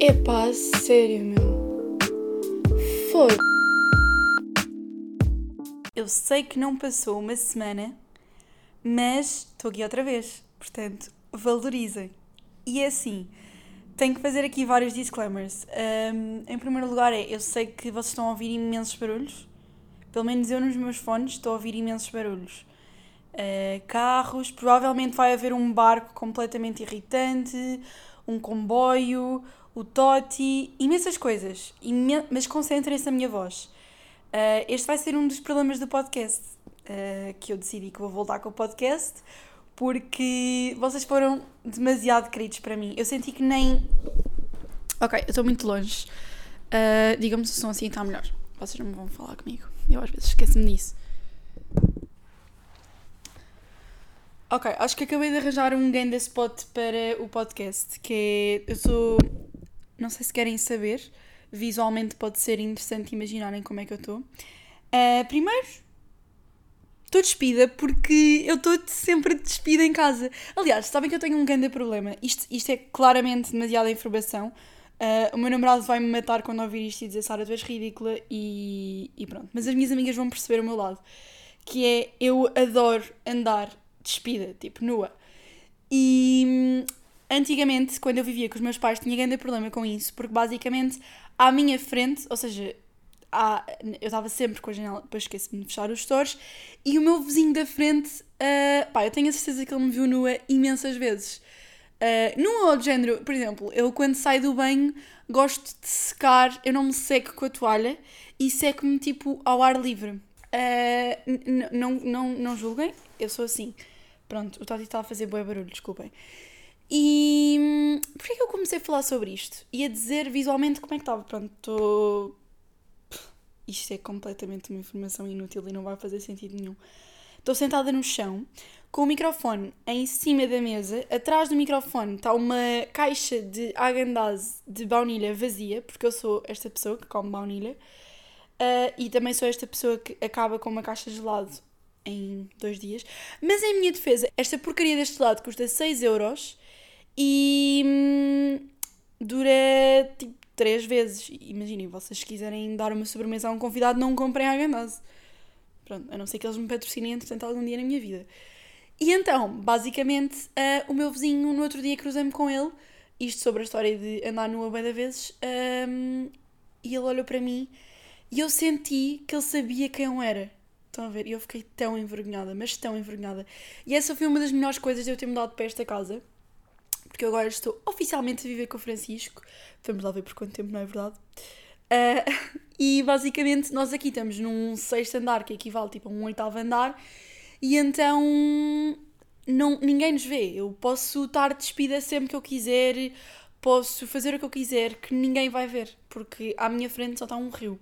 Epá, sério, meu. Foda. Eu sei que não passou uma semana, mas estou aqui outra vez. Portanto, valorizem. E é assim, tenho que fazer aqui vários disclaimers. Um, em primeiro lugar, é: eu sei que vocês estão a ouvir imensos barulhos. Pelo menos eu nos meus fones estou a ouvir imensos barulhos. Uh, carros, provavelmente vai haver um barco completamente irritante, um comboio, o Toti, imensas coisas. Imen mas concentrem-se na minha voz. Uh, este vai ser um dos problemas do podcast. Uh, que eu decidi que vou voltar com o podcast porque vocês foram demasiado queridos para mim. Eu senti que nem. Ok, eu estou muito longe. Uh, Digam-me se o som assim está melhor. Vocês não vão falar comigo. Eu às vezes esqueço-me disso. Ok, acho que acabei de arranjar um ganda spot para o podcast, que é, eu sou, não sei se querem saber, visualmente pode ser interessante imaginarem como é que eu estou. Uh, primeiro, estou despida porque eu estou sempre despida em casa. Aliás, sabem que eu tenho um grande problema, isto, isto é claramente demasiada informação. Uh, o meu namorado vai me matar quando ouvir isto e dizer Sara, tu és ridícula e, e pronto. Mas as minhas amigas vão perceber o meu lado, que é eu adoro andar despida, tipo nua. E antigamente, quando eu vivia com os meus pais, tinha grande problema com isso, porque basicamente à minha frente, ou seja, à, eu estava sempre com a janela, depois esqueci-me de fechar os stores, e o meu vizinho da frente, uh, pá, eu tenho a certeza que ele me viu nua imensas vezes. Uh, num outro género, por exemplo, eu quando saio do banho gosto de secar, eu não me seco com a toalha e seco-me tipo ao ar livre. Uh, não, não, não julguem, eu sou assim. Pronto, o Tati está a fazer bom barulho, desculpem. E porquê que eu comecei a falar sobre isto? E a dizer visualmente como é que estava. Pronto, estou. Isto é completamente uma informação inútil e não vai fazer sentido nenhum. Estou sentada no chão, com o microfone em cima da mesa. Atrás do microfone está uma caixa de agandaz de baunilha vazia, porque eu sou esta pessoa que come baunilha. Uh, e também sou esta pessoa que acaba com uma caixa de gelado em dois dias. Mas em minha defesa, esta porcaria deste gelado custa 6 euros e hum, dura tipo 3 vezes. Imaginem, vocês quiserem dar uma sobremesa a um convidado, não comprem a Gandase. Pronto, a não ser que eles me patrocinem, entretanto, algum dia na minha vida. E então, basicamente, uh, o meu vizinho, no outro dia, cruzei-me com ele, isto sobre a história de andar nua bem da vezes, um, e ele olhou para mim e eu senti que ele sabia quem eu era. Estão a ver? E eu fiquei tão envergonhada, mas tão envergonhada. E essa foi uma das melhores coisas de eu ter mudado para esta casa. Porque eu agora estou oficialmente a viver com o Francisco. Vamos lá ver por quanto tempo, não é verdade? Uh, e basicamente nós aqui estamos num sexto andar, que equivale tipo a um oitavo andar. E então não, ninguém nos vê. Eu posso estar despida sempre que eu quiser, posso fazer o que eu quiser, que ninguém vai ver, porque à minha frente só está um rio.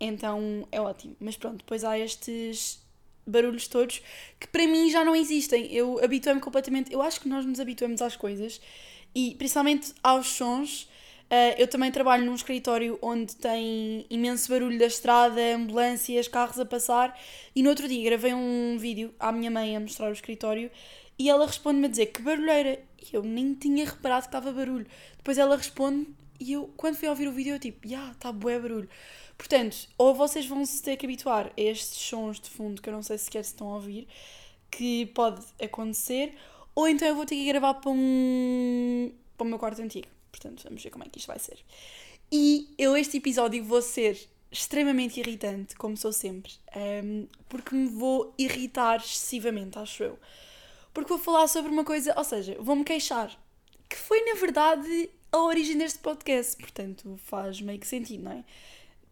Então é ótimo. Mas pronto, depois há estes barulhos todos que para mim já não existem. Eu habituei-me completamente. Eu acho que nós nos habituamos às coisas e principalmente aos sons. Uh, eu também trabalho num escritório onde tem imenso barulho da estrada, ambulâncias, carros a passar. E no outro dia gravei um vídeo à minha mãe a mostrar o escritório e ela responde-me a dizer que barulheira. E eu nem tinha reparado que estava barulho. Depois ela responde e eu, quando fui ouvir o vídeo, eu tipo, já, yeah, está bué barulho. Portanto, ou vocês vão se ter que habituar a estes sons de fundo que eu não sei sequer se estão a ouvir, que pode acontecer, ou então eu vou ter que gravar para, um, para o meu quarto antigo. Portanto, vamos ver como é que isto vai ser. E eu, este episódio, vou ser extremamente irritante, como sou sempre, um, porque me vou irritar excessivamente, acho eu. Porque vou falar sobre uma coisa, ou seja, vou-me queixar, que foi na verdade a origem deste podcast, portanto faz meio que sentido, não é?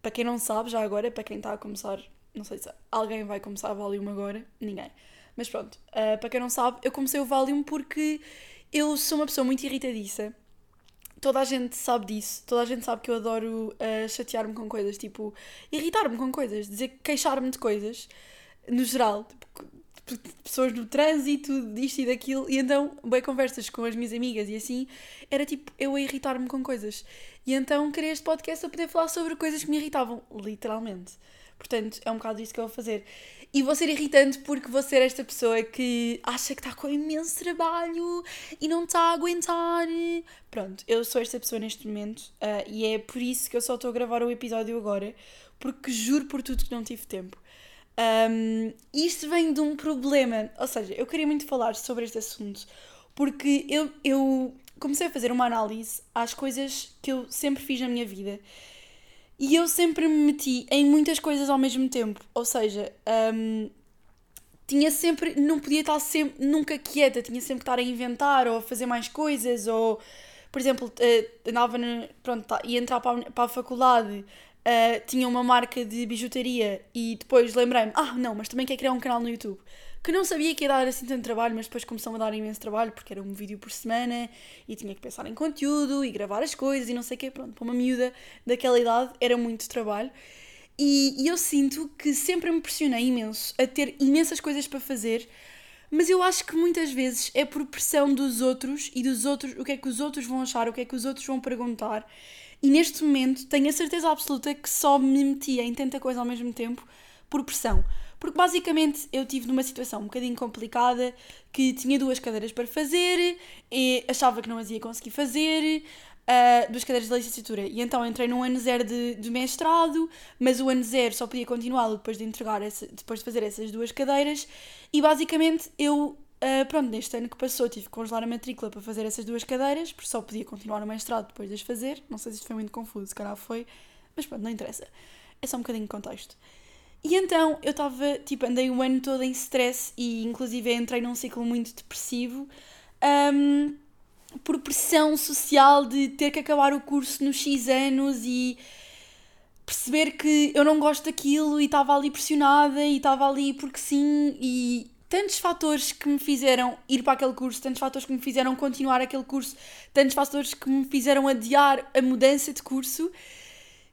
Para quem não sabe, já agora, para quem está a começar, não sei se alguém vai começar a Valium agora, ninguém. Mas pronto, uh, para quem não sabe, eu comecei o Valium porque eu sou uma pessoa muito irritadiça. Toda a gente sabe disso, toda a gente sabe que eu adoro uh, chatear-me com coisas, tipo, irritar-me com coisas, dizer queixar-me de coisas, no geral, tipo, pessoas no trânsito, disto e daquilo, e então, bem, conversas com as minhas amigas e assim, era tipo eu a irritar-me com coisas. E então queria este podcast a poder falar sobre coisas que me irritavam, literalmente. Portanto, é um bocado isso que eu vou fazer. E vou ser irritante porque vou ser esta pessoa que acha que está com imenso trabalho e não está a aguentar. Pronto, eu sou esta pessoa neste momento uh, e é por isso que eu só estou a gravar o episódio agora, porque juro por tudo que não tive tempo. Um, isto vem de um problema, ou seja, eu queria muito falar sobre este assunto porque eu, eu comecei a fazer uma análise às coisas que eu sempre fiz na minha vida e eu sempre me meti em muitas coisas ao mesmo tempo. Ou seja, um, tinha sempre. Não podia estar sempre, nunca quieta, tinha sempre que estar a inventar ou a fazer mais coisas. Ou, por exemplo, uh, andava. Na, pronto, tá, ia entrar para a, para a faculdade. Uh, tinha uma marca de bijutaria e depois lembrei-me, ah, não, mas também quer criar um canal no YouTube que não sabia que ia dar assim tanto trabalho, mas depois começou a dar imenso trabalho porque era um vídeo por semana e tinha que pensar em conteúdo e gravar as coisas e não sei o quê. Pronto, para uma miúda daquela idade era muito trabalho. E, e eu sinto que sempre me pressionei imenso a ter imensas coisas para fazer, mas eu acho que muitas vezes é por pressão dos outros e dos outros, o que é que os outros vão achar, o que é que os outros vão perguntar. E neste momento tenho a certeza absoluta que só me metia em tanta coisa ao mesmo tempo por pressão. Porque basicamente eu tive numa situação um bocadinho complicada que tinha duas cadeiras para fazer e achava que não as ia conseguir fazer. Uh, duas cadeiras de licenciatura. E então entrei num ano zero de, de mestrado, mas o ano zero só podia continuá-lo depois de entregar depois de fazer essas duas cadeiras. E basicamente eu, uh, pronto, neste ano que passou, tive que congelar a matrícula para fazer essas duas cadeiras, porque só podia continuar o mestrado depois de as fazer. Não sei se isto foi muito confuso, se calhar foi, mas pronto, não interessa. É só um bocadinho de contexto. E então eu estava, tipo, andei o ano todo em stress e inclusive entrei num ciclo muito depressivo um, por pressão social de ter que acabar o curso nos X anos e perceber que eu não gosto daquilo e estava ali pressionada e estava ali porque sim e tantos fatores que me fizeram ir para aquele curso, tantos fatores que me fizeram continuar aquele curso, tantos fatores que me fizeram adiar a mudança de curso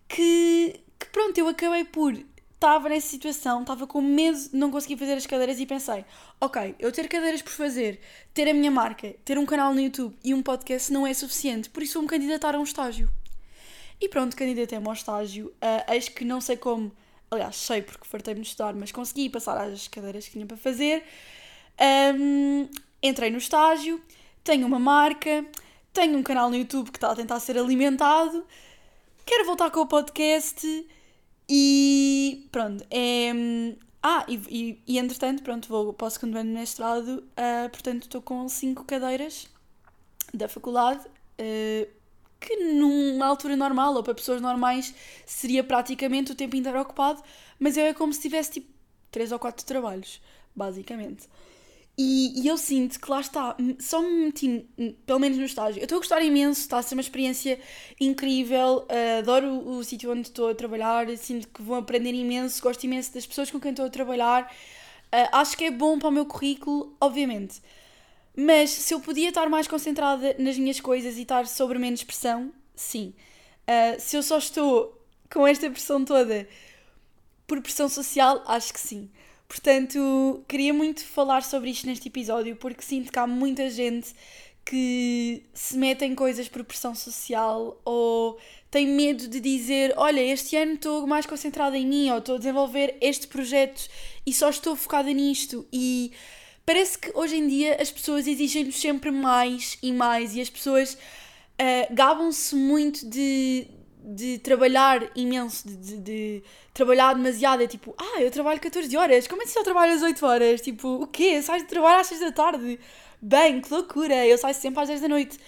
que, que pronto, eu acabei por estava nessa situação, estava com medo de não conseguir fazer as cadeiras e pensei: ok, eu ter cadeiras por fazer, ter a minha marca, ter um canal no YouTube e um podcast não é suficiente, por isso vou-me candidatar a um estágio. E pronto, candidatei-me ao estágio. Uh, eis que não sei como, aliás, sei porque fartei-me de estudar, mas consegui passar as cadeiras que tinha para fazer. Um, entrei no estágio, tenho uma marca, tenho um canal no YouTube que está a tentar ser alimentado, quero voltar com o podcast e pronto, é. Ah, e, e, e entretanto, pronto, vou para o segundo ano de mestrado, uh, portanto estou com cinco cadeiras da faculdade, uh, que numa altura normal, ou para pessoas normais, seria praticamente o tempo inteiro ocupado, mas eu é como se tivesse tipo três ou quatro trabalhos, basicamente. E, e, eu sinto que lá está, só me meti, pelo menos no estágio. Eu estou a gostar imenso, está a ser uma experiência incrível, uh, adoro o, o sítio onde estou a trabalhar, sinto que vou aprender imenso, gosto imenso das pessoas com quem estou a trabalhar. Uh, acho que é bom para o meu currículo, obviamente. Mas se eu podia estar mais concentrada nas minhas coisas e estar sobre menos pressão, sim. Uh, se eu só estou com esta pressão toda por pressão social, acho que sim. Portanto, queria muito falar sobre isto neste episódio porque sinto que há muita gente que se mete em coisas por pressão social ou tem medo de dizer: Olha, este ano estou mais concentrada em mim ou estou a desenvolver este projeto e só estou focada nisto. E parece que hoje em dia as pessoas exigem-nos sempre mais e mais e as pessoas uh, gabam-se muito de, de trabalhar imenso, de, de, de, trabalhar demasiado. É tipo, ah, eu trabalho 14 horas, como é que só trabalhas 8 horas? Tipo, o quê? Sais de trabalho às 6 da tarde? Bem, que loucura, eu saio sempre às 10 da noite.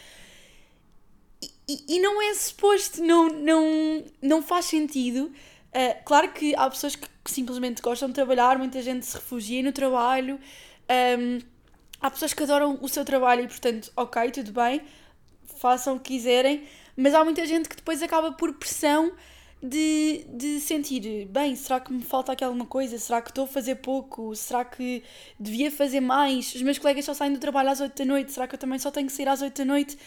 E, e, não é suposto, não, não, não faz sentido. Uh, claro que há pessoas que, simplesmente gostam de trabalhar, muita gente se refugia no trabalho. Um, há pessoas que adoram o seu trabalho e, portanto, ok, tudo bem, façam o que quiserem mas há muita gente que depois acaba por pressão de, de sentir, bem, será que me falta aqui alguma coisa? Será que estou a fazer pouco? Será que devia fazer mais? Os meus colegas só saem do trabalho às 8 da noite, será que eu também só tenho que sair às 8 da noite?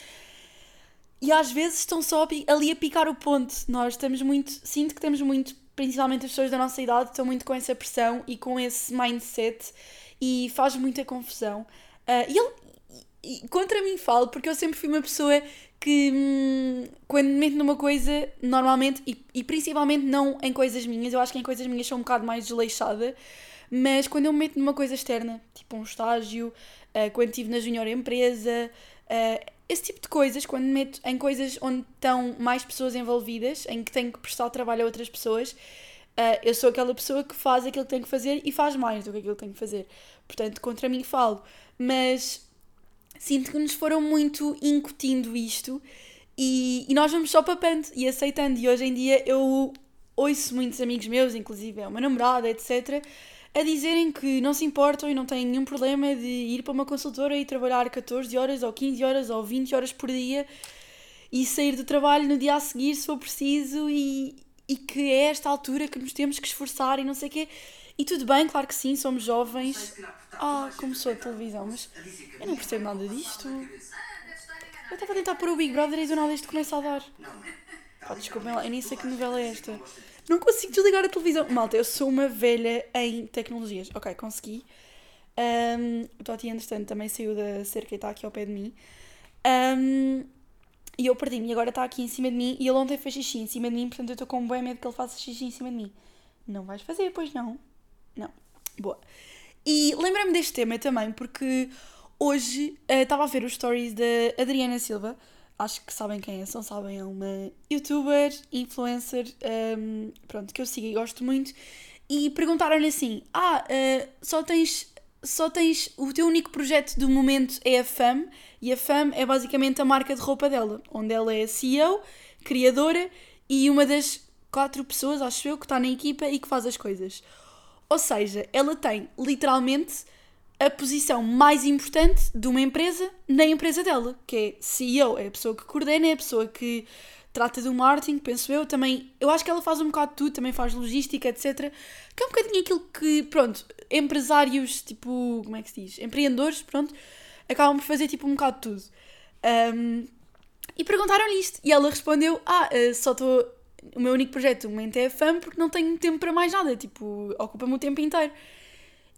E às vezes estão só ali a picar o ponto. Nós estamos muito, sinto que temos muito, principalmente as pessoas da nossa idade, estão muito com essa pressão e com esse mindset e faz muita confusão. Uh, e ele, e contra mim falo, porque eu sempre fui uma pessoa que, hum, quando me meto numa coisa, normalmente, e, e principalmente não em coisas minhas, eu acho que em coisas minhas sou um bocado mais desleixada, mas quando eu me meto numa coisa externa, tipo um estágio, uh, quando estive na junior empresa, uh, esse tipo de coisas, quando me meto em coisas onde estão mais pessoas envolvidas, em que tenho que prestar trabalho a outras pessoas, uh, eu sou aquela pessoa que faz aquilo que tem que fazer e faz mais do que aquilo que tem que fazer. Portanto, contra mim falo. Mas sinto que nos foram muito incutindo isto e, e nós vamos só papando e aceitando. E hoje em dia eu ouço muitos amigos meus, inclusive é uma namorada, etc., a dizerem que não se importam e não têm nenhum problema de ir para uma consultora e trabalhar 14 horas ou 15 horas ou 20 horas por dia e sair do trabalho no dia a seguir se for preciso e, e que é esta altura que nos temos que esforçar e não sei o quê. E tudo bem, claro que sim, somos jovens. Ah, começou a televisão, mas eu não percebo nada disto. Eu estava a tentar pôr o Big Brother e do nada isto começa a dar. Pá, desculpem lá, eu nem sei que novela é esta. Não consigo desligar a televisão. Malta, eu sou uma velha em tecnologias. Ok, consegui. Um, o Toti, entretanto, também saiu da cerca e está aqui ao pé de mim. Um, e eu perdi-me e agora está aqui em cima de mim. E ele ontem fez xixi em cima de mim, portanto eu estou com um bom medo que ele faça xixi em cima de mim. Não vais fazer, pois não? Não. Boa. E lembrei-me deste tema também porque hoje estava uh, a ver os stories da Adriana Silva acho que sabem quem é, se não sabem, é uma youtuber, influencer, um, pronto, que eu sigo e gosto muito, e perguntaram-lhe assim: Ah, uh, só tens. Só tens. O teu único projeto do momento é a FAM, e a FAM é basicamente a marca de roupa dela, onde ela é CEO, criadora e uma das quatro pessoas, acho eu, que está na equipa e que faz as coisas. Ou seja, ela tem literalmente a posição mais importante de uma empresa na empresa dela, que é CEO, é a pessoa que coordena, é a pessoa que trata do marketing, penso eu, também, eu acho que ela faz um bocado de tudo, também faz logística, etc. Que é um bocadinho aquilo que, pronto, empresários, tipo, como é que se diz? Empreendedores, pronto, acabam por fazer tipo um bocado de tudo. Um, e perguntaram-lhe isto, e ela respondeu, ah, eh, só estou, o meu único projeto no momento é a fama porque não tenho tempo para mais nada, tipo, ocupa-me o tempo inteiro.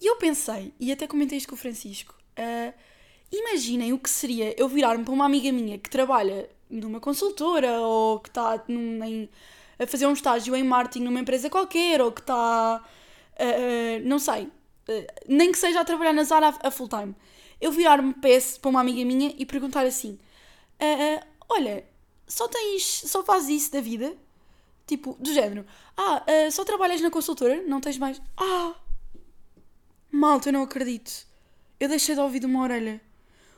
E eu pensei, e até comentei isto com o Francisco, uh, imaginem o que seria eu virar-me para uma amiga minha que trabalha numa consultora ou que está a fazer um estágio em marketing numa empresa qualquer ou que está, uh, não sei, nem que seja a trabalhar na Zara a, full time. Eu virar-me para uma amiga minha e perguntar assim: uh, Olha, só tens, só fazes isso da vida? Tipo, do género: Ah, só trabalhas na consultora? Não tens mais? Ah! Malta, eu não acredito. Eu deixei de ouvir de uma orelha.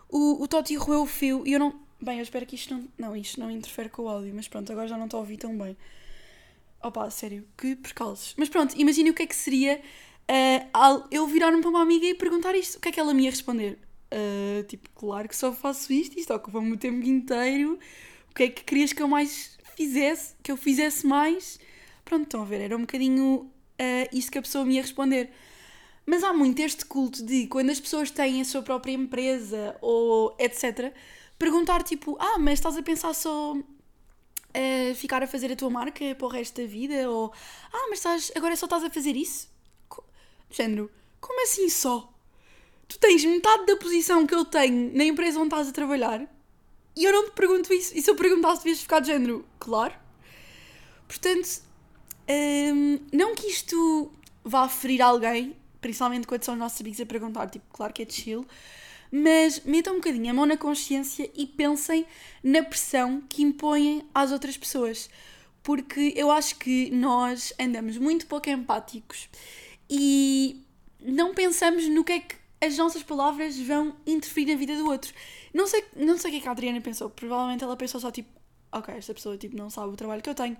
O, o Toti roeu o fio e eu não. Bem, eu espero que isto não. Não, isto não interfere com o áudio, mas pronto, agora já não estou a ouvir tão bem. Opa, sério, que percalços. Mas pronto, imagine o que é que seria uh, eu virar-me para uma amiga e perguntar isto. O que é que ela me ia responder? Uh, tipo, claro que só faço isto, isto ocupa-me o tempo inteiro. O que é que querias que eu mais fizesse? Que eu fizesse mais? Pronto, estão a ver, era um bocadinho uh, isto que a pessoa me ia responder. Mas há muito este culto de quando as pessoas têm a sua própria empresa ou etc. Perguntar tipo, ah, mas estás a pensar só uh, ficar a fazer a tua marca para o resto da vida? Ou ah, mas estás, agora só estás a fazer isso? Género, como assim só? Tu tens metade da posição que eu tenho na empresa onde estás a trabalhar e eu não te pergunto isso. E se eu perguntasse, devias ficar de género, claro. Portanto, um, não que isto vá ferir alguém, principalmente quando são os nossos amigos a perguntar, tipo, claro que é chill, mas metam um bocadinho a mão na consciência e pensem na pressão que impõem às outras pessoas. Porque eu acho que nós andamos muito pouco empáticos e não pensamos no que é que as nossas palavras vão interferir na vida do outro. Não sei, não sei o que é que a Adriana pensou, provavelmente ela pensou só tipo, ok, esta pessoa tipo, não sabe o trabalho que eu tenho,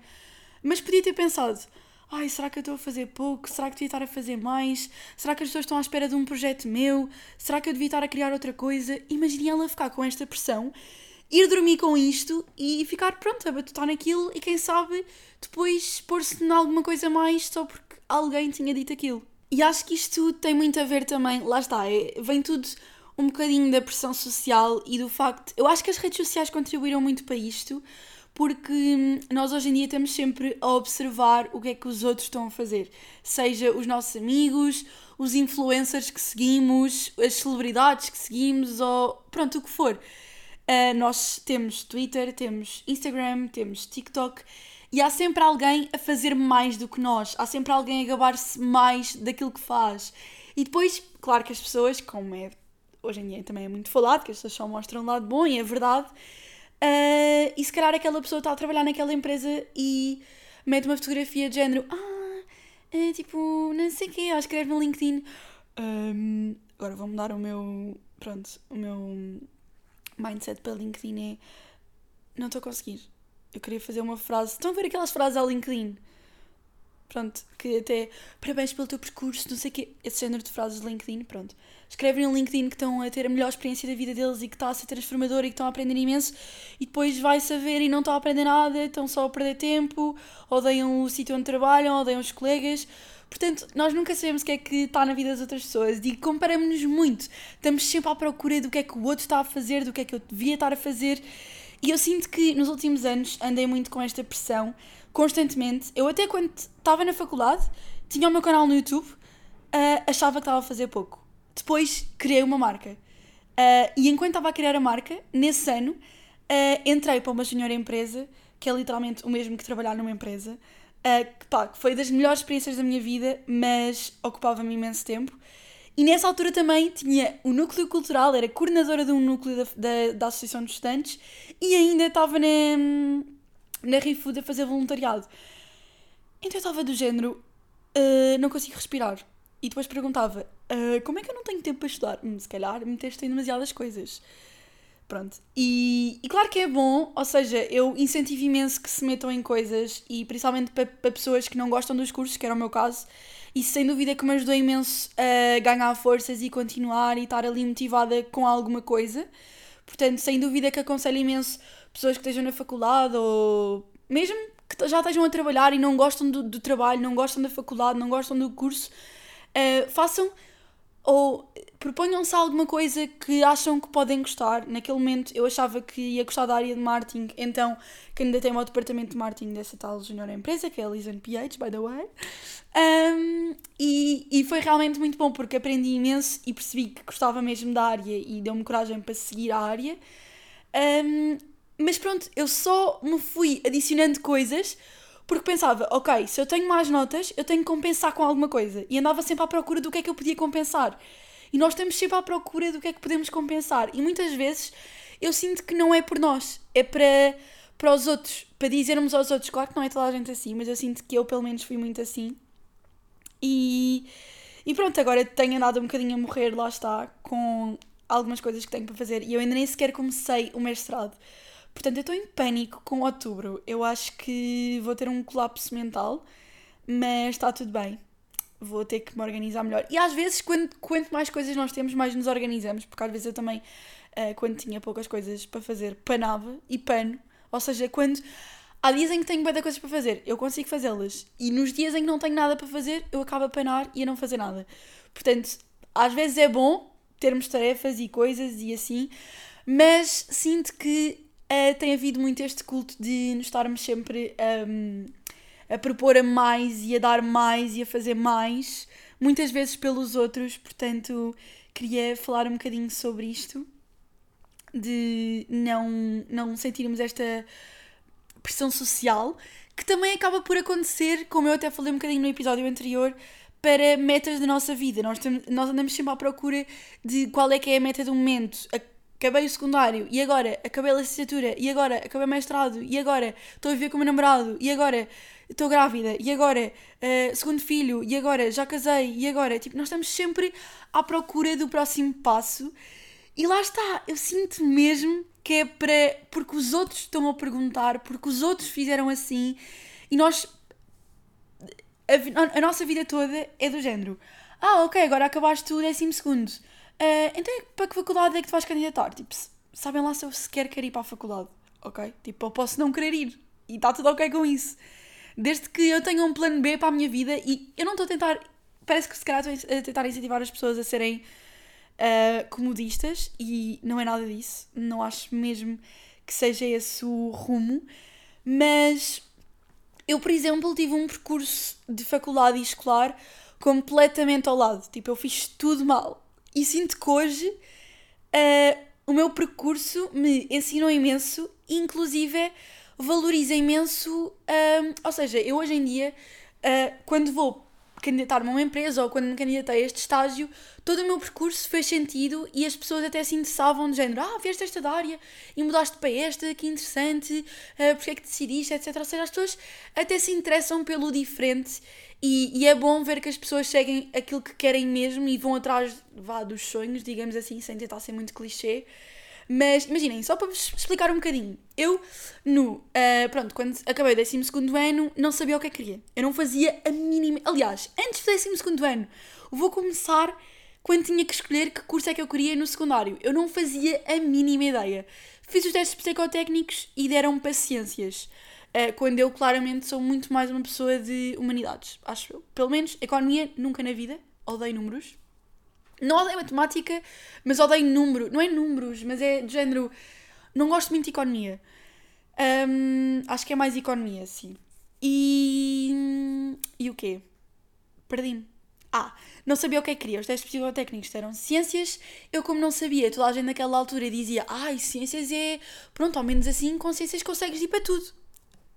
mas podia ter pensado, ai, será que eu estou a fazer pouco? Será que devia estar a fazer mais? Será que as pessoas estão à espera de um projeto meu? Será que eu devia estar a criar outra coisa? Imagine ela ficar com esta pressão, ir dormir com isto e ficar pronta a batutar naquilo e quem sabe depois pôr-se em alguma coisa mais só porque alguém tinha dito aquilo. E acho que isto tem muito a ver também, lá está, é, vem tudo um bocadinho da pressão social e do facto. Eu acho que as redes sociais contribuíram muito para isto, porque hum, nós hoje em dia estamos sempre a observar o que é que os outros estão a fazer, seja os nossos amigos, os influencers que seguimos, as celebridades que seguimos ou pronto, o que for. Uh, nós temos Twitter, temos Instagram, temos TikTok e há sempre alguém a fazer mais do que nós, há sempre alguém a gabar-se mais daquilo que faz. E depois, claro que as pessoas, como é hoje em dia também é muito falado, que as pessoas só mostram um lado bom e é verdade, uh, e se calhar aquela pessoa está a trabalhar naquela empresa e mete uma fotografia de género, ah, é, tipo, não sei o quê, ou escreve no LinkedIn. Um, agora vou mudar o meu, pronto, o meu mindset para LinkedIn é, não estou a conseguir. Eu queria fazer uma frase, estão a ver aquelas frases ao LinkedIn? Pronto, que até parabéns pelo teu percurso, não sei o quê, esse género de frases de LinkedIn, pronto. Escrevem no LinkedIn que estão a ter a melhor experiência da vida deles e que está a ser transformador e que estão a aprender imenso e depois vai-se a ver e não estão a aprender nada, estão só a perder tempo, odeiam o sítio onde trabalham, odeiam os colegas. Portanto, nós nunca sabemos o que é que está na vida das outras pessoas e comparamos-nos muito. Estamos sempre à procura do que é que o outro está a fazer, do que é que eu devia estar a fazer. E eu sinto que nos últimos anos andei muito com esta pressão constantemente. Eu até quando estava na faculdade, tinha o meu canal no YouTube, uh, achava que estava a fazer pouco. Depois criei uma marca. Uh, e enquanto estava a criar a marca, nesse ano, uh, entrei para uma junior empresa, que é literalmente o mesmo que trabalhar numa empresa, que, pá, foi das melhores experiências da minha vida, mas ocupava-me imenso tempo. E nessa altura também tinha o núcleo cultural, era coordenadora de um núcleo da, da, da Associação de Estudantes e ainda estava na, na ReFood a fazer voluntariado. Então eu estava do género, uh, não consigo respirar. E depois perguntava, uh, como é que eu não tenho tempo para estudar? Hum, se calhar me testei demasiadas coisas. Pronto. E, e, claro que é bom, ou seja, eu incentivo imenso que se metam em coisas e principalmente para, para pessoas que não gostam dos cursos, que era o meu caso, e sem dúvida que me ajudou imenso a ganhar forças e continuar e estar ali motivada com alguma coisa. Portanto, sem dúvida que aconselho imenso pessoas que estejam na faculdade ou mesmo que já estejam a trabalhar e não gostam do, do trabalho, não gostam da faculdade, não gostam do curso, uh, façam ou proponham-se alguma coisa que acham que podem gostar. Naquele momento eu achava que ia gostar da área de marketing, então candidatei-me ao departamento de marketing dessa tal junior empresa, que é a Lisan PH, by the way. Um, e, e foi realmente muito bom porque aprendi imenso e percebi que gostava mesmo da área e deu-me coragem para seguir a área. Um, mas pronto, eu só me fui adicionando coisas porque pensava, ok, se eu tenho mais notas, eu tenho que compensar com alguma coisa. E andava sempre à procura do que é que eu podia compensar. E nós estamos sempre à procura do que é que podemos compensar. E muitas vezes eu sinto que não é por nós, é para, para os outros, para dizermos aos outros. Claro que não é toda a gente assim, mas eu sinto que eu pelo menos fui muito assim. E, e pronto, agora tenho andado um bocadinho a morrer, lá está, com algumas coisas que tenho para fazer. E eu ainda nem sequer comecei o mestrado. Portanto, eu estou em pânico com outubro. Eu acho que vou ter um colapso mental, mas está tudo bem. Vou ter que me organizar melhor. E às vezes, quando, quanto mais coisas nós temos, mais nos organizamos, porque às vezes eu também, uh, quando tinha poucas coisas para fazer, panava e pano. Ou seja, quando há dias em que tenho muitas coisas para fazer, eu consigo fazê-las. E nos dias em que não tenho nada para fazer, eu acabo a panar e a não fazer nada. Portanto, às vezes é bom termos tarefas e coisas e assim, mas sinto que uh, tem havido muito este culto de nos estarmos sempre um, a propor a mais e a dar mais e a fazer mais, muitas vezes pelos outros, portanto queria falar um bocadinho sobre isto, de não, não sentirmos esta pressão social, que também acaba por acontecer, como eu até falei um bocadinho no episódio anterior, para metas da nossa vida. Nós, temos, nós andamos sempre à procura de qual é que é a meta do momento, a acabei o secundário e agora acabei a licenciatura e agora acabei o mestrado e agora estou a viver com o meu namorado e agora estou grávida e agora uh, segundo filho e agora já casei e agora tipo nós estamos sempre à procura do próximo passo. E lá está eu sinto mesmo que é para porque os outros estão a perguntar porque os outros fizeram assim e nós a, a nossa vida toda é do género ah ok agora acabaste o décimo segundo Uh, então, para que faculdade é que tu vais candidatar? Tipo, sabem lá se eu sequer quero ir para a faculdade, ok? Tipo, eu posso não querer ir e está tudo ok com isso. Desde que eu tenha um plano B para a minha vida e eu não estou a tentar. Parece que se calhar estou a tentar incentivar as pessoas a serem uh, comodistas e não é nada disso. Não acho mesmo que seja esse o rumo. Mas eu, por exemplo, tive um percurso de faculdade e escolar completamente ao lado. Tipo, eu fiz tudo mal. E sinto que hoje uh, o meu percurso me ensinou imenso, inclusive valoriza imenso. Uh, ou seja, eu hoje em dia, uh, quando vou candidatar-me a uma empresa ou quando me candidatei a este estágio, todo o meu percurso fez sentido e as pessoas até se interessavam de género, ah, vieste esta área e mudaste para esta, que interessante, uh, porque é que decidiste, etc. Ou seja, as pessoas até se interessam pelo diferente e, e, é bom ver que as pessoas seguem aquilo que querem mesmo e vão atrás vá, dos sonhos, digamos assim, sem tentar ser muito clichê. Mas imaginem, só para vos explicar um bocadinho. Eu, no. Uh, pronto, quando acabei o 12 ano, não sabia o que é que queria. Eu não fazia a mínima. Aliás, antes do 12 ano, vou começar quando tinha que escolher que curso é que eu queria no secundário. Eu não fazia a mínima ideia. Fiz os testes psicotécnicos e deram-me paciências. Uh, quando eu claramente sou muito mais uma pessoa de humanidades, acho eu. Pelo menos, economia, nunca na vida. Odeio números. Não odeio matemática, mas odeio número. Não é números, mas é de género. Não gosto muito de economia. Um, acho que é mais economia, sim. E. E o quê? Perdi-me. Ah, não sabia o que é que queria. Os testes psicotécnicos eram ciências. Eu, como não sabia, toda a gente naquela altura dizia: ai, ciências é. Pronto, ao menos assim, com ciências consegues ir para tudo.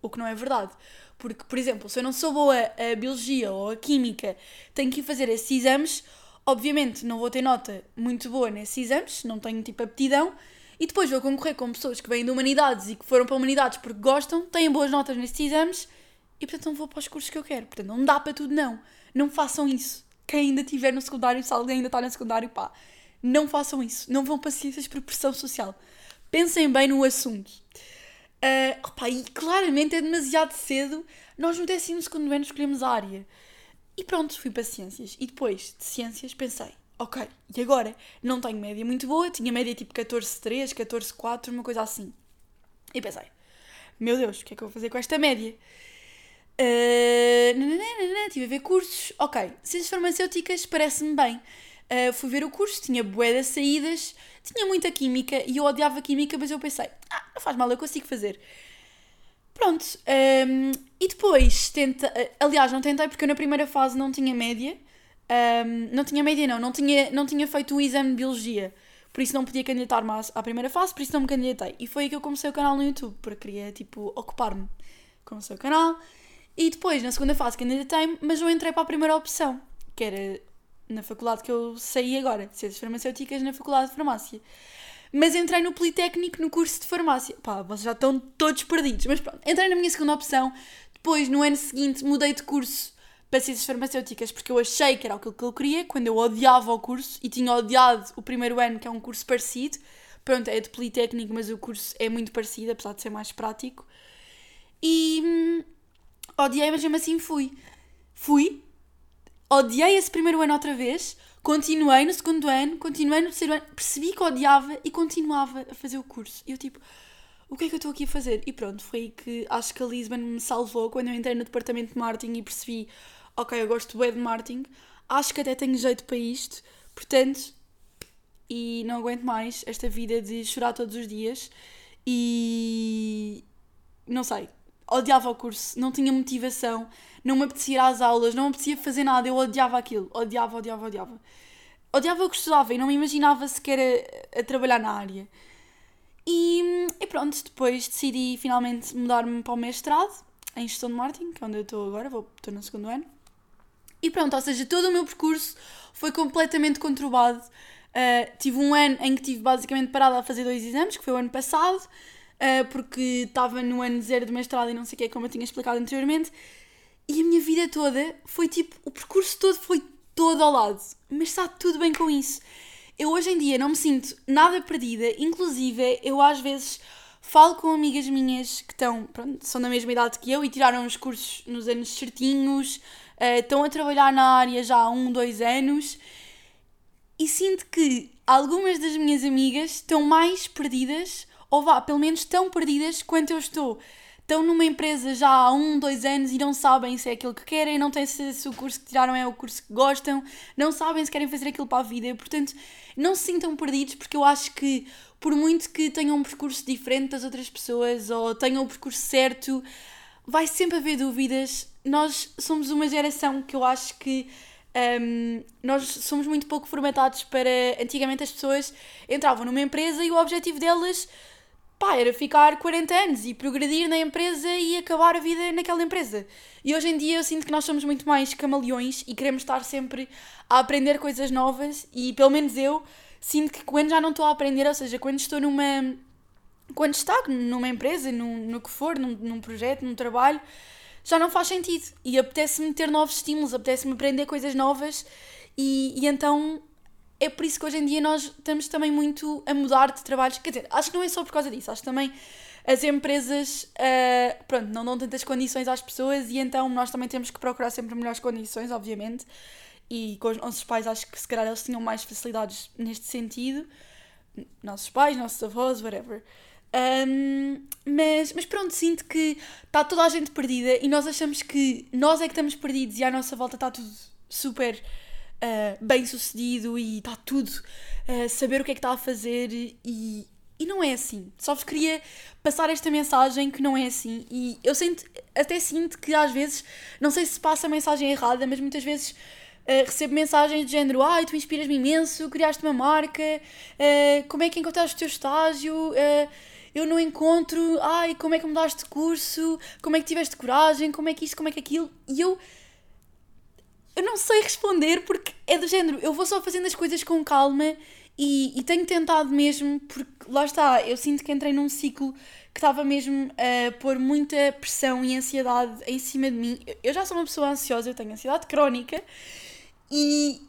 O que não é verdade. Porque, por exemplo, se eu não sou boa a biologia ou a química, tenho que ir fazer esses exames Obviamente não vou ter nota muito boa nesses exames, não tenho tipo aptidão, e depois vou concorrer com pessoas que vêm de humanidades e que foram para humanidades porque gostam, têm boas notas nesses exames e portanto não vou para os cursos que eu quero. Portanto, não dá para tudo, não. Não façam isso. Quem ainda estiver no secundário, se alguém ainda está no secundário, pá, não façam isso. Não vão para ciências por pressão social. Pensem bem no assunto. Uh, opa, e claramente é demasiado cedo. Nós no décimo segundo ano escolhemos a área. E pronto, fui para ciências. E depois de ciências pensei, ok, e agora? Não tenho média muito boa, tinha média tipo 14,3, 14,4, uma coisa assim. E pensei, meu Deus, o que é que eu vou fazer com esta média? Uh, nananana, tive a ver cursos, ok, ciências farmacêuticas parece-me bem. Uh, fui ver o curso, tinha bué de saídas, tinha muita química e eu odiava química, mas eu pensei, ah, não faz mal, eu consigo fazer. Pronto, um, e depois tenta, aliás, não tentei porque eu na primeira fase não tinha média, um, não tinha média não, não tinha, não tinha feito o exame de biologia, por isso não podia candidatar-me à, primeira fase, por isso não me candidatei. E foi aí que eu comecei o canal no YouTube, porque queria, tipo, ocupar-me com o canal. E depois, na segunda fase, candidatei-me, mas não entrei para a primeira opção, que era na faculdade que eu saí agora, Ciências Farmacêuticas, na Faculdade de Farmácia. Mas entrei no Politécnico no curso de farmácia. Pá, vocês já estão todos perdidos. Mas pronto, entrei na minha segunda opção. Depois, no ano seguinte, mudei de curso para ciências farmacêuticas porque eu achei que era aquilo que eu queria, quando eu odiava o curso e tinha odiado o primeiro ano, que é um curso parecido. Pronto, é de Politécnico, mas o curso é muito parecido, apesar de ser mais prático. E hum, odiei, mas mesmo assim fui. Fui, odiei esse primeiro ano outra vez, Continuei no segundo ano, continuei no terceiro ano, percebi que odiava e continuava a fazer o curso. E eu tipo, o que é que eu estou aqui a fazer? E pronto, foi aí que acho que a Lisbon me salvou quando eu entrei no departamento de marketing e percebi, ok, eu gosto bem de marketing, acho que até tenho jeito para isto, portanto, e não aguento mais esta vida de chorar todos os dias e não sei, odiava o curso, não tinha motivação, não me apetecia às aulas, não me apetecia fazer nada, eu odiava aquilo, odiava, odiava, odiava. Odiava o que estudava e não me imaginava sequer a, a trabalhar na área. E, e, pronto, depois decidi finalmente mudar-me para o mestrado em gestão de marketing, que é onde eu estou agora, vou, estou no segundo ano. E pronto, ou seja, todo o meu percurso foi completamente conturbado. Uh, tive um ano em que tive basicamente parada a fazer dois exames, que foi o ano passado, uh, porque estava no ano zero do mestrado e não sei o que, como eu tinha explicado anteriormente. E a minha vida toda foi tipo, o percurso todo foi todo ao lado. Mas está tudo bem com isso. Eu hoje em dia não me sinto nada perdida, inclusive eu às vezes falo com amigas minhas que estão, pronto, são da mesma idade que eu e tiraram os cursos nos anos certinhos, uh, estão a trabalhar na área já há um, dois anos e sinto que algumas das minhas amigas estão mais perdidas, ou vá, pelo menos tão perdidas quanto eu estou estão numa empresa já há um, dois anos e não sabem se é aquilo que querem, não têm se, se o curso que tiraram é o curso que gostam, não sabem se querem fazer aquilo para a vida. Portanto, não se sintam perdidos, porque eu acho que, por muito que tenham um percurso diferente das outras pessoas ou tenham o percurso certo, vai sempre haver dúvidas. Nós somos uma geração que eu acho que um, nós somos muito pouco formatados para. Antigamente as pessoas entravam numa empresa e o objetivo delas pá, era ficar 40 anos e progredir na empresa e acabar a vida naquela empresa. E hoje em dia eu sinto que nós somos muito mais camaleões e queremos estar sempre a aprender coisas novas e pelo menos eu sinto que quando já não estou a aprender, ou seja, quando estou numa. quando estagno numa empresa, no, no que for, num, num projeto, num trabalho, já não faz sentido. E apetece-me ter novos estímulos, apetece-me aprender coisas novas e, e então é por isso que hoje em dia nós estamos também muito a mudar de trabalhos. Quer dizer, acho que não é só por causa disso, acho que também as empresas uh, pronto, não dão tantas condições às pessoas e então nós também temos que procurar sempre melhores condições, obviamente. E com os nossos pais acho que se calhar eles tinham mais facilidades neste sentido. Nossos pais, nossos avós, whatever. Um, mas, mas pronto, sinto que está toda a gente perdida e nós achamos que nós é que estamos perdidos e à nossa volta está tudo super uh, bem sucedido e está tudo uh, saber o que é que está a fazer e, e não é assim. Só vos queria passar esta mensagem que não é assim. E eu sinto, até sinto que às vezes, não sei se passa a mensagem errada, mas muitas vezes uh, recebo mensagens do género: Ai, tu inspiras-me imenso, criaste uma marca, uh, como é que encontraste o teu estágio? Uh, eu não encontro, ai, como é que mudaste de curso, como é que tiveste coragem, como é que isto, como é que aquilo. E eu eu não sei responder porque é do género, eu vou só fazendo as coisas com calma e, e tenho tentado mesmo, porque lá está, eu sinto que entrei num ciclo que estava mesmo a pôr muita pressão e ansiedade em cima de mim. Eu já sou uma pessoa ansiosa, eu tenho ansiedade crónica e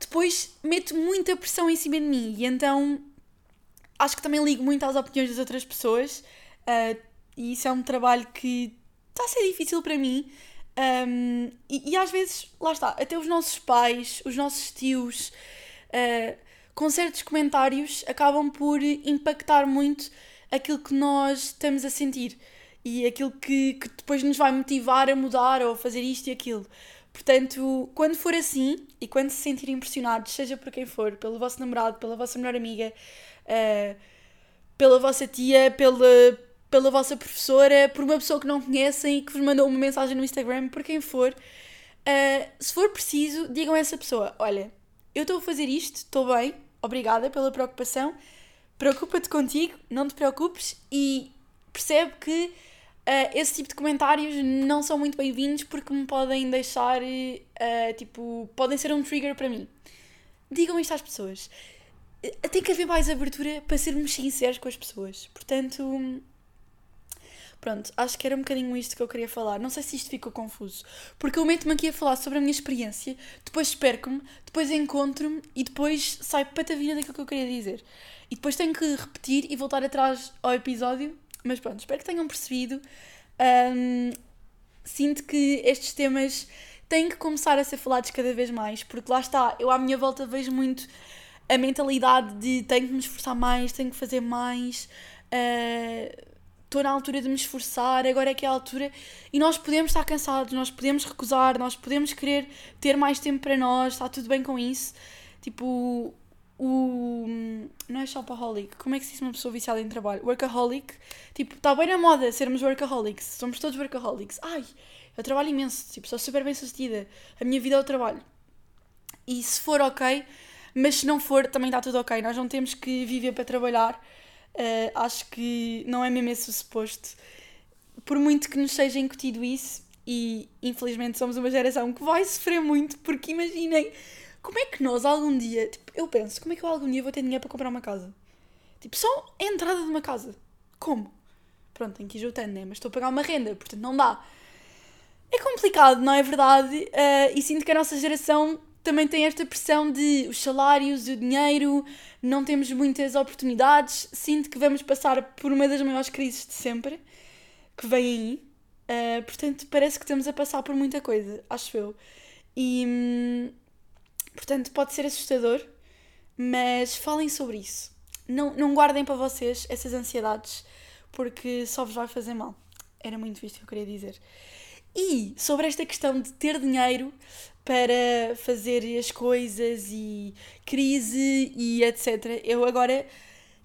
depois meto muita pressão em cima de mim e então acho que também ligo muito às opiniões das outras pessoas uh, e isso é um trabalho que está a ser difícil para mim um, e, e, às vezes, lá está, até os nossos pais, os nossos tios, uh, com certos comentários, acabam por impactar muito aquilo que nós estamos a sentir e aquilo que, que depois nos vai motivar a mudar ou a fazer isto e aquilo. Portanto, quando for assim e quando se sentirem impressionados, seja por quem for, pelo vosso namorado, pela vossa melhor amiga, uh, pela vossa tia, pela, pela vossa professora, por uma pessoa que não conhecem e que vos mandou uma mensagem no Instagram, por quem for. Uh, se for preciso, digam a essa pessoa: Olha, eu estou a fazer isto, estou bem, obrigada pela preocupação, preocupa-te contigo, não te preocupes e percebe que uh, esse tipo de comentários não são muito bem-vindos porque me podem deixar, uh, tipo, podem ser um trigger para mim. Digam isto às pessoas. Tem que haver mais abertura para sermos sinceros com as pessoas. Portanto, Pronto, acho que era um bocadinho isto que eu queria falar. Não sei se isto ficou confuso. Porque eu meto-me aqui a falar sobre a minha experiência, depois perco-me, depois encontro-me e depois saio patavina daquilo que eu queria dizer. E depois tenho que repetir e voltar atrás ao episódio. Mas pronto, espero que tenham percebido. Um, sinto que estes temas têm que começar a ser falados cada vez mais, porque lá está, eu à minha volta vejo muito a mentalidade de tenho que me esforçar mais, tenho que fazer mais. Uh, estou na altura de me esforçar, agora é que é a altura. E nós podemos estar cansados, nós podemos recusar, nós podemos querer ter mais tempo para nós, está tudo bem com isso. Tipo, o. Não é shopaholic, como é que se diz uma pessoa viciada em trabalho? Workaholic. Tipo, está bem na moda sermos workaholics, somos todos workaholics. Ai, eu trabalho imenso, tipo, sou super bem sucedida, a minha vida é o trabalho. E se for ok, mas se não for, também está tudo ok. Nós não temos que viver para trabalhar Uh, acho que não é mesmo esse o suposto. Por muito que nos seja incutido isso, e infelizmente somos uma geração que vai sofrer muito, porque imaginem como é que nós algum dia, tipo, eu penso, como é que eu algum dia vou ter dinheiro para comprar uma casa? Tipo, só a entrada de uma casa. Como? Pronto, tenho que ir juntando, né? Mas estou a pagar uma renda, portanto não dá. É complicado, não é verdade? Uh, e sinto que a nossa geração também tem esta pressão de os salários, o dinheiro, não temos muitas oportunidades. Sinto que vamos passar por uma das maiores crises de sempre que vem aí. Uh, portanto, parece que estamos a passar por muita coisa, acho eu. E, hum, portanto, pode ser assustador, mas falem sobre isso. Não, não guardem para vocês essas ansiedades, porque só vos vai fazer mal. Era muito isto que eu queria dizer. E sobre esta questão de ter dinheiro para fazer as coisas e crise e etc. Eu agora,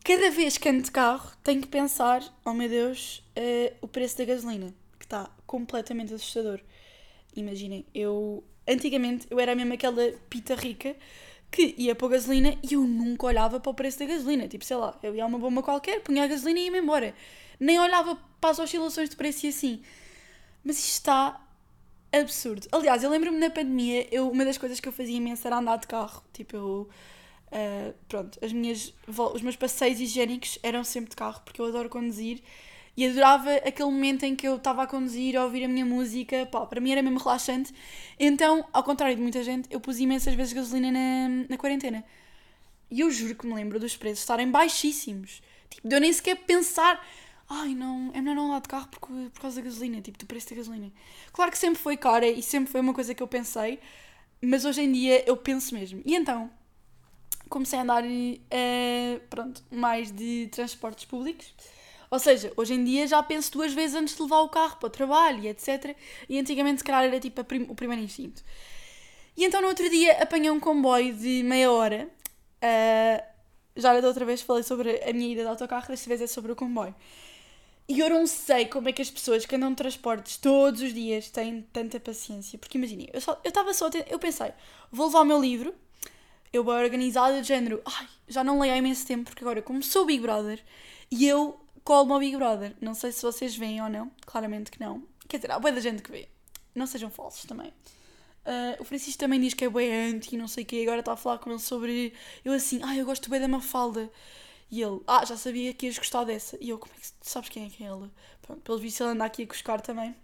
cada vez que ando de carro, tenho que pensar: oh meu Deus, uh, o preço da gasolina, que está completamente assustador. Imaginem, eu antigamente eu era mesmo aquela pita rica que ia pôr gasolina e eu nunca olhava para o preço da gasolina. Tipo, sei lá, eu ia a uma bomba qualquer, punha a gasolina e ia-me embora. Nem olhava para as oscilações de preço e assim. Mas isto está absurdo. Aliás, eu lembro-me na pandemia, eu, uma das coisas que eu fazia imenso era andar de carro. Tipo, eu. Uh, pronto, as minhas, os meus passeios higiênicos eram sempre de carro, porque eu adoro conduzir e adorava aquele momento em que eu estava a conduzir, a ouvir a minha música, pá, para mim era mesmo relaxante. Então, ao contrário de muita gente, eu pus imensas vezes gasolina na, na quarentena. E eu juro que me lembro dos preços estarem baixíssimos. Tipo, de eu nem sequer pensar ai não, é melhor não andar de carro porque, por causa da gasolina, tipo, do preço da gasolina. Claro que sempre foi cara e sempre foi uma coisa que eu pensei, mas hoje em dia eu penso mesmo. E então, comecei a andar, uh, pronto, mais de transportes públicos. Ou seja, hoje em dia já penso duas vezes antes de levar o carro para o trabalho e etc. E antigamente, se calhar, era tipo prim o primeiro instinto. E então, no outro dia, apanhei um comboio de meia hora. Uh, já da outra vez falei sobre a minha ida de autocarro, desta vez é sobre o comboio. E eu não sei como é que as pessoas que andam de transportes todos os dias têm tanta paciência. Porque imaginem, eu estava só, só eu pensei, vou levar o meu livro, eu vou organizada de género, ai, já não leio há imenso tempo, porque agora como sou Big Brother, e eu colo-me ao Big Brother. Não sei se vocês veem ou não, claramente que não. Quer dizer, há boa da gente que vê. Não sejam falsos também. Uh, o Francisco também diz que é bem anti, não sei o quê, agora está a falar com ele sobre. Eu assim, ai, eu gosto bem da Mafalda. E ele, ah, já sabia que ias gostar dessa. E eu, como é que sabes quem é que é ela? Pronto, pelo visto ele anda aqui a cuscar também.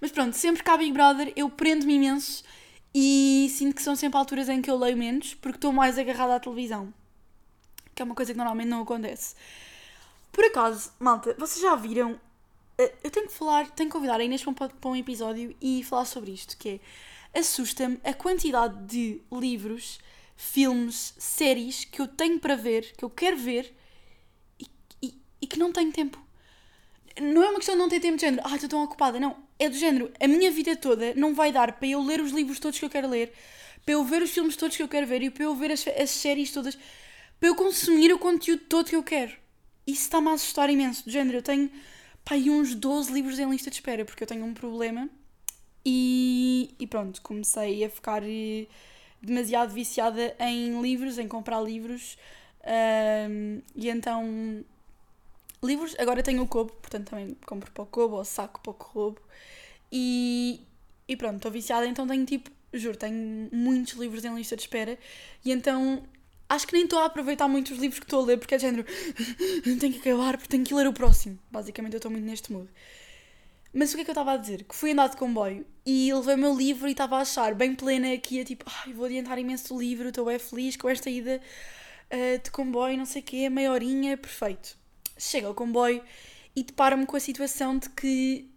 Mas pronto, sempre que há Big Brother eu prendo-me imenso e sinto que são sempre alturas em que eu leio menos porque estou mais agarrada à televisão. Que é uma coisa que normalmente não acontece. Por acaso, malta, vocês já viram? Eh, eu tenho que falar, tenho que convidar a Inês para um episódio e falar sobre isto, que é assusta-me a quantidade de livros filmes, séries que eu tenho para ver, que eu quero ver e, e, e que não tenho tempo. Não é uma questão de não ter tempo de género, ah, estou tão ocupada. Não, é do género, a minha vida toda não vai dar para eu ler os livros todos que eu quero ler, para eu ver os filmes todos que eu quero ver e para eu ver as, as séries todas, para eu consumir o conteúdo todo que eu quero. Isso está-me a assustar imenso. Do género, eu tenho pá, uns 12 livros em lista de espera porque eu tenho um problema e, e pronto, comecei a ficar demasiado viciada em livros, em comprar livros. Um, e então. Livros, agora tenho o Kobo, portanto também compro para o Kobo ou saco para o Kobo. E, e pronto, estou viciada, então tenho tipo, juro, tenho muitos livros em lista de espera. E então acho que nem estou a aproveitar muito os livros que estou a ler, porque é género, tenho que acabar porque tenho que ler o próximo. Basicamente eu estou muito neste mood. Mas o que é que eu estava a dizer? Que fui andar de comboio e levei o meu livro e estava a achar bem plena ia tipo, ai, vou adiantar imenso o livro, estou bem feliz com esta ida uh, de comboio, não sei o quê, meia horinha, perfeito. Chego ao comboio e deparo-me com a situação de que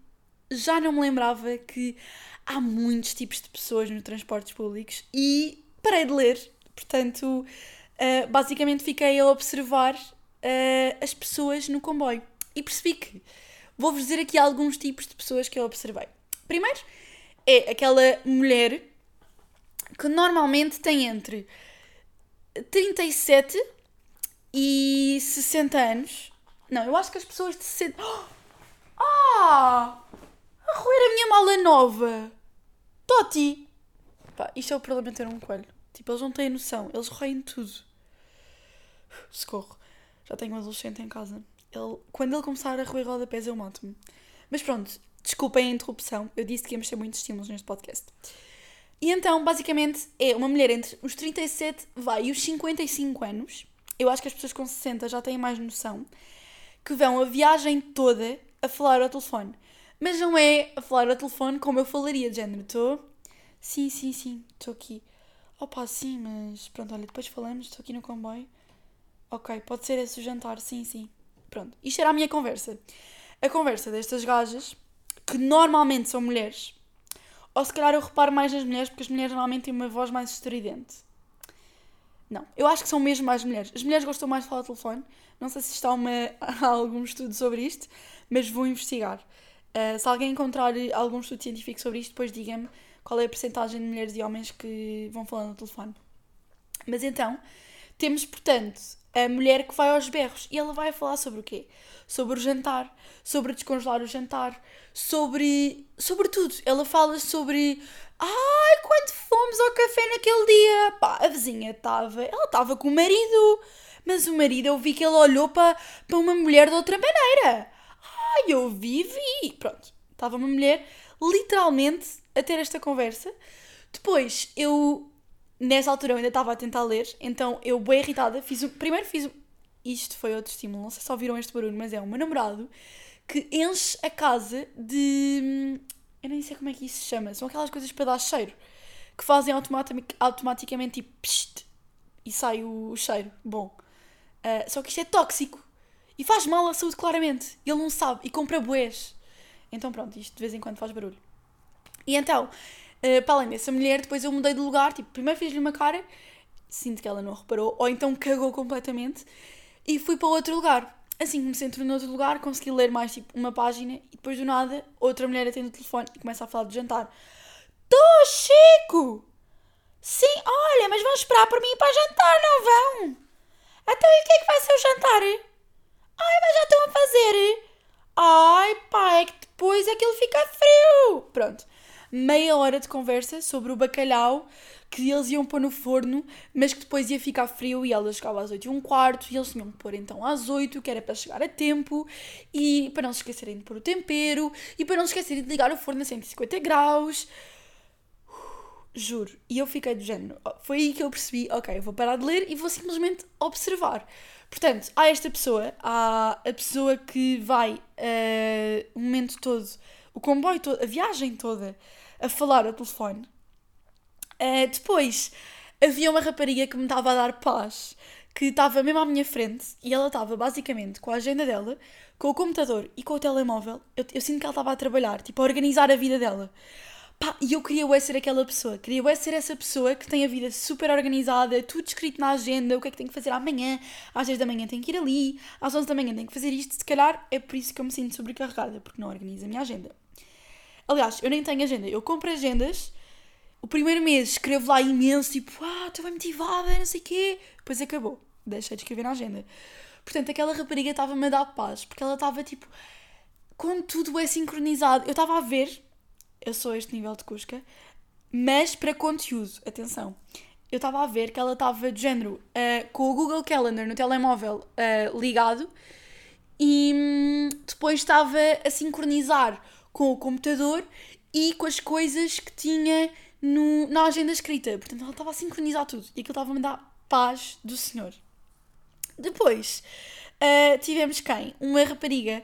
já não me lembrava que há muitos tipos de pessoas nos transportes públicos e parei de ler. Portanto, uh, basicamente fiquei a observar uh, as pessoas no comboio e percebi que Vou-vos dizer aqui alguns tipos de pessoas que eu observei. Primeiro, é aquela mulher que normalmente tem entre 37 e 60 anos. Não, eu acho que as pessoas de 60. Ah! A roer a minha mala nova! Toti! Pá, isto é o problema de ter um coelho. Tipo, eles não têm noção, eles roem tudo. Socorro. Já tenho um adolescente em casa. Ele, quando ele começar a roer rodapés, eu mato-me. Mas pronto, desculpem a interrupção. Eu disse que íamos ter muitos estímulos neste podcast. E então, basicamente, é uma mulher entre os 37 vai, e os 55 anos. Eu acho que as pessoas com 60 já têm mais noção. Que vão a viagem toda a falar ao telefone. Mas não é a falar ao telefone como eu falaria, de género. Estou? Sim, sim, sim, estou aqui. Opa, sim, mas pronto, olha, depois falamos, estou aqui no comboio. Ok, pode ser esse o jantar, sim, sim. Pronto, isto era a minha conversa. A conversa destas gajas, que normalmente são mulheres, ou se calhar eu reparo mais nas mulheres, porque as mulheres normalmente têm uma voz mais estridente. Não, eu acho que são mesmo mais mulheres. As mulheres gostam mais de falar ao telefone. Não sei se está uma, há algum estudo sobre isto, mas vou investigar. Uh, se alguém encontrar algum estudo científico sobre isto, depois diga-me qual é a percentagem de mulheres e homens que vão falando no telefone. Mas então, temos, portanto, a mulher que vai aos berros e ela vai falar sobre o quê? Sobre o jantar, sobre descongelar o jantar, sobre. sobre tudo. Ela fala sobre. Ai, quando fomos ao café naquele dia, pá, a vizinha estava. ela estava com o marido. Mas o marido, eu vi que ele olhou para uma mulher de outra maneira. Ai, eu vi, vi. Pronto, estava uma mulher literalmente a ter esta conversa. Depois, eu, nessa altura, eu ainda estava a tentar ler, então eu, bem irritada, fiz um, primeiro fiz um, isto foi outro estímulo, não sei se ouviram este barulho, mas é o meu namorado que enche a casa de. Eu nem sei como é que isso se chama, são aquelas coisas para dar cheiro que fazem automatic, automaticamente tipo psst, e sai o, o cheiro. Bom, uh, só que isto é tóxico e faz mal à saúde, claramente. Ele não sabe e compra boés. Então pronto, isto de vez em quando faz barulho. E então, uh, para além dessa mulher, depois eu mudei de lugar, tipo, primeiro fiz-lhe uma cara, sinto que ela não reparou, ou então cagou completamente, e fui para outro lugar. Assim que me centro no outro lugar, consegui ler mais tipo uma página e depois do nada, outra mulher atende o telefone e começa a falar de jantar. Tô, Chico! Sim, olha, mas vão esperar por mim para jantar, não vão? Então e o que é que vai ser o jantar? Ai, mas já estão a fazer. Ai, pá, é que depois aquilo fica frio. Pronto. Meia hora de conversa sobre o bacalhau que eles iam pôr no forno, mas que depois ia ficar frio e ela chegava às 8 e um quarto e eles tinham que pôr então às 8, que era para chegar a tempo e para não se esquecerem de pôr o tempero e para não se esquecerem de ligar o forno a 150 graus. Juro. E eu fiquei do género. Foi aí que eu percebi, ok, vou parar de ler e vou simplesmente observar. Portanto, há esta pessoa, há a pessoa que vai uh, o momento todo, o comboio todo, a viagem toda, a falar ao telefone. Uh, depois, havia uma rapariga que me estava a dar paz, que estava mesmo à minha frente e ela estava basicamente com a agenda dela, com o computador e com o telemóvel. Eu, eu sinto que ela estava a trabalhar, tipo, a organizar a vida dela. Pá, e eu queria eu ser aquela pessoa. Queria eu ser essa pessoa que tem a vida super organizada, tudo escrito na agenda, o que é que tem que fazer amanhã. Às 10 da manhã tem que ir ali, às 11 da manhã tem que fazer isto. Se calhar é por isso que eu me sinto sobrecarregada, porque não organizo a minha agenda. Aliás, eu nem tenho agenda. Eu compro agendas, o primeiro mês escrevo lá imenso, tipo, ah, estou bem motivada, não sei o quê. Depois acabou. Deixei de escrever na agenda. Portanto, aquela rapariga estava-me a dar paz, porque ela estava tipo, com tudo é sincronizado. Eu estava a ver eu sou este nível de Cusca, mas para conteúdo, atenção. Eu estava a ver que ela estava de género uh, com o Google Calendar no telemóvel uh, ligado e hum, depois estava a sincronizar com o computador e com as coisas que tinha no, na agenda escrita. Portanto, ela estava a sincronizar tudo e aquilo estava a me dar paz do Senhor. Depois uh, tivemos quem? Uma rapariga.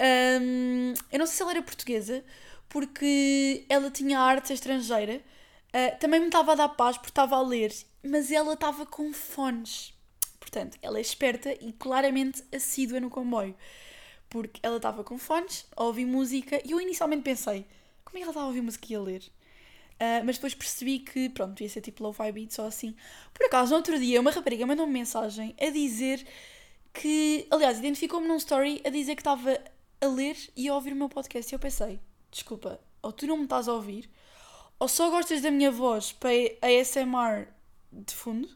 Um, eu não sei se ela era portuguesa porque ela tinha arte estrangeira. Uh, também me estava a dar paz porque estava a ler, mas ela estava com fones. Portanto, ela é esperta e claramente assídua no comboio. Porque ela estava com fones, a ouvir música, e eu inicialmente pensei, como é que ela estava a ouvir música e a ler? Uh, mas depois percebi que, pronto, ia ser tipo low-fi beat, só assim. Por acaso, no outro dia, uma rapariga mandou -me mensagem a dizer que, aliás, identificou-me num story a dizer que estava a ler e a ouvir o meu podcast. E eu pensei, desculpa, ou tu não me estás a ouvir, ou só gostas da minha voz para ASMR de fundo,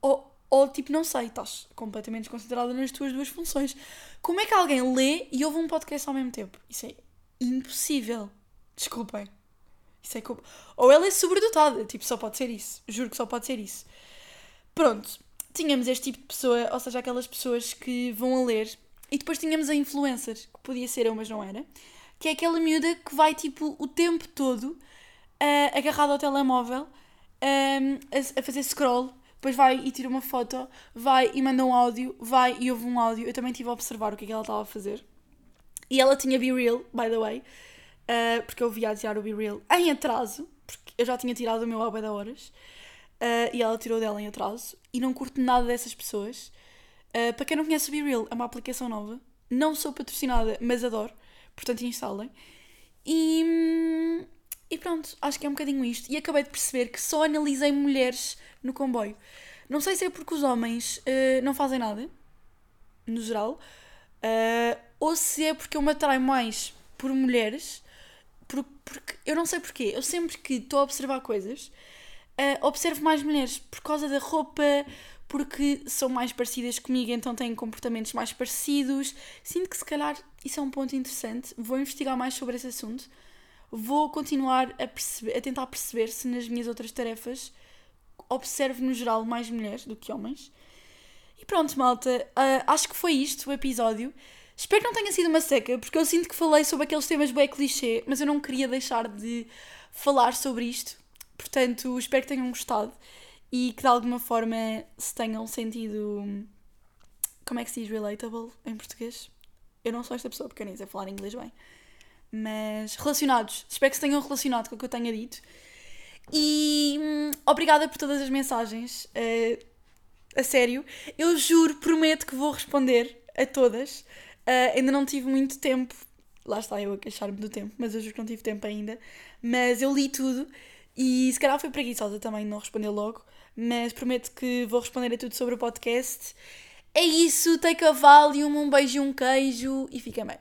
ou, ou tipo, não sei, estás completamente desconsiderada nas tuas duas funções. Como é que alguém lê e ouve um podcast ao mesmo tempo? Isso é impossível. Desculpem. Isso é Ou ela é sobredotada, tipo, só pode ser isso. Juro que só pode ser isso. Pronto, tínhamos este tipo de pessoa, ou seja, aquelas pessoas que vão a ler, e depois tínhamos a influencer, que podia ser eu, mas não era que é aquela miúda que vai tipo o tempo todo uh, agarrada ao telemóvel um, a, a, fazer scroll, depois vai e tira uma foto, vai e manda um áudio, vai e ouve um áudio. Eu também estive a observar o que é que ela estava a fazer. E ela tinha Be Real, by the way, uh, porque eu vi a o Be Real em atraso, porque eu já tinha tirado o meu ao da horas, uh, e ela tirou dela em atraso, e não curto nada dessas pessoas. Uh, para quem não conhece o Be Real, é uma aplicação nova. Não sou patrocinada, mas adoro portanto instalem. E, e pronto, acho que é um bocadinho isto. E acabei de perceber que só analisei mulheres no comboio. Não sei se é porque os homens uh, não fazem nada, no geral, uh, ou se é porque eu me atraio mais por mulheres, por, porque eu não sei porquê, eu sempre que estou a observar coisas, uh, observo mais mulheres por causa da roupa, porque são mais parecidas comigo, então têm comportamentos mais parecidos. Sinto que se calhar isso é um ponto interessante. Vou investigar mais sobre esse assunto. Vou continuar a, perceber, a tentar perceber se nas minhas outras tarefas observo no geral mais mulheres do que homens. E pronto, malta, uh, acho que foi isto o episódio. Espero que não tenha sido uma seca, porque eu sinto que falei sobre aqueles temas bem clichê, mas eu não queria deixar de falar sobre isto. Portanto, espero que tenham gostado e que de alguma forma se tenham sentido. Como é que se diz relatable em português? Eu não sou esta pessoa nem sei falar inglês bem. Mas relacionados. Espero que se tenham relacionado com o que eu tenha dito. E hum, obrigada por todas as mensagens. Uh, a sério. Eu juro, prometo que vou responder a todas. Uh, ainda não tive muito tempo. Lá está eu a queixar-me do tempo, mas eu juro que não tive tempo ainda. Mas eu li tudo e se calhar foi preguiçosa também não responder logo mas prometo que vou responder a tudo sobre o podcast. É isso, take a volume, um beijo e um queijo e fica bem.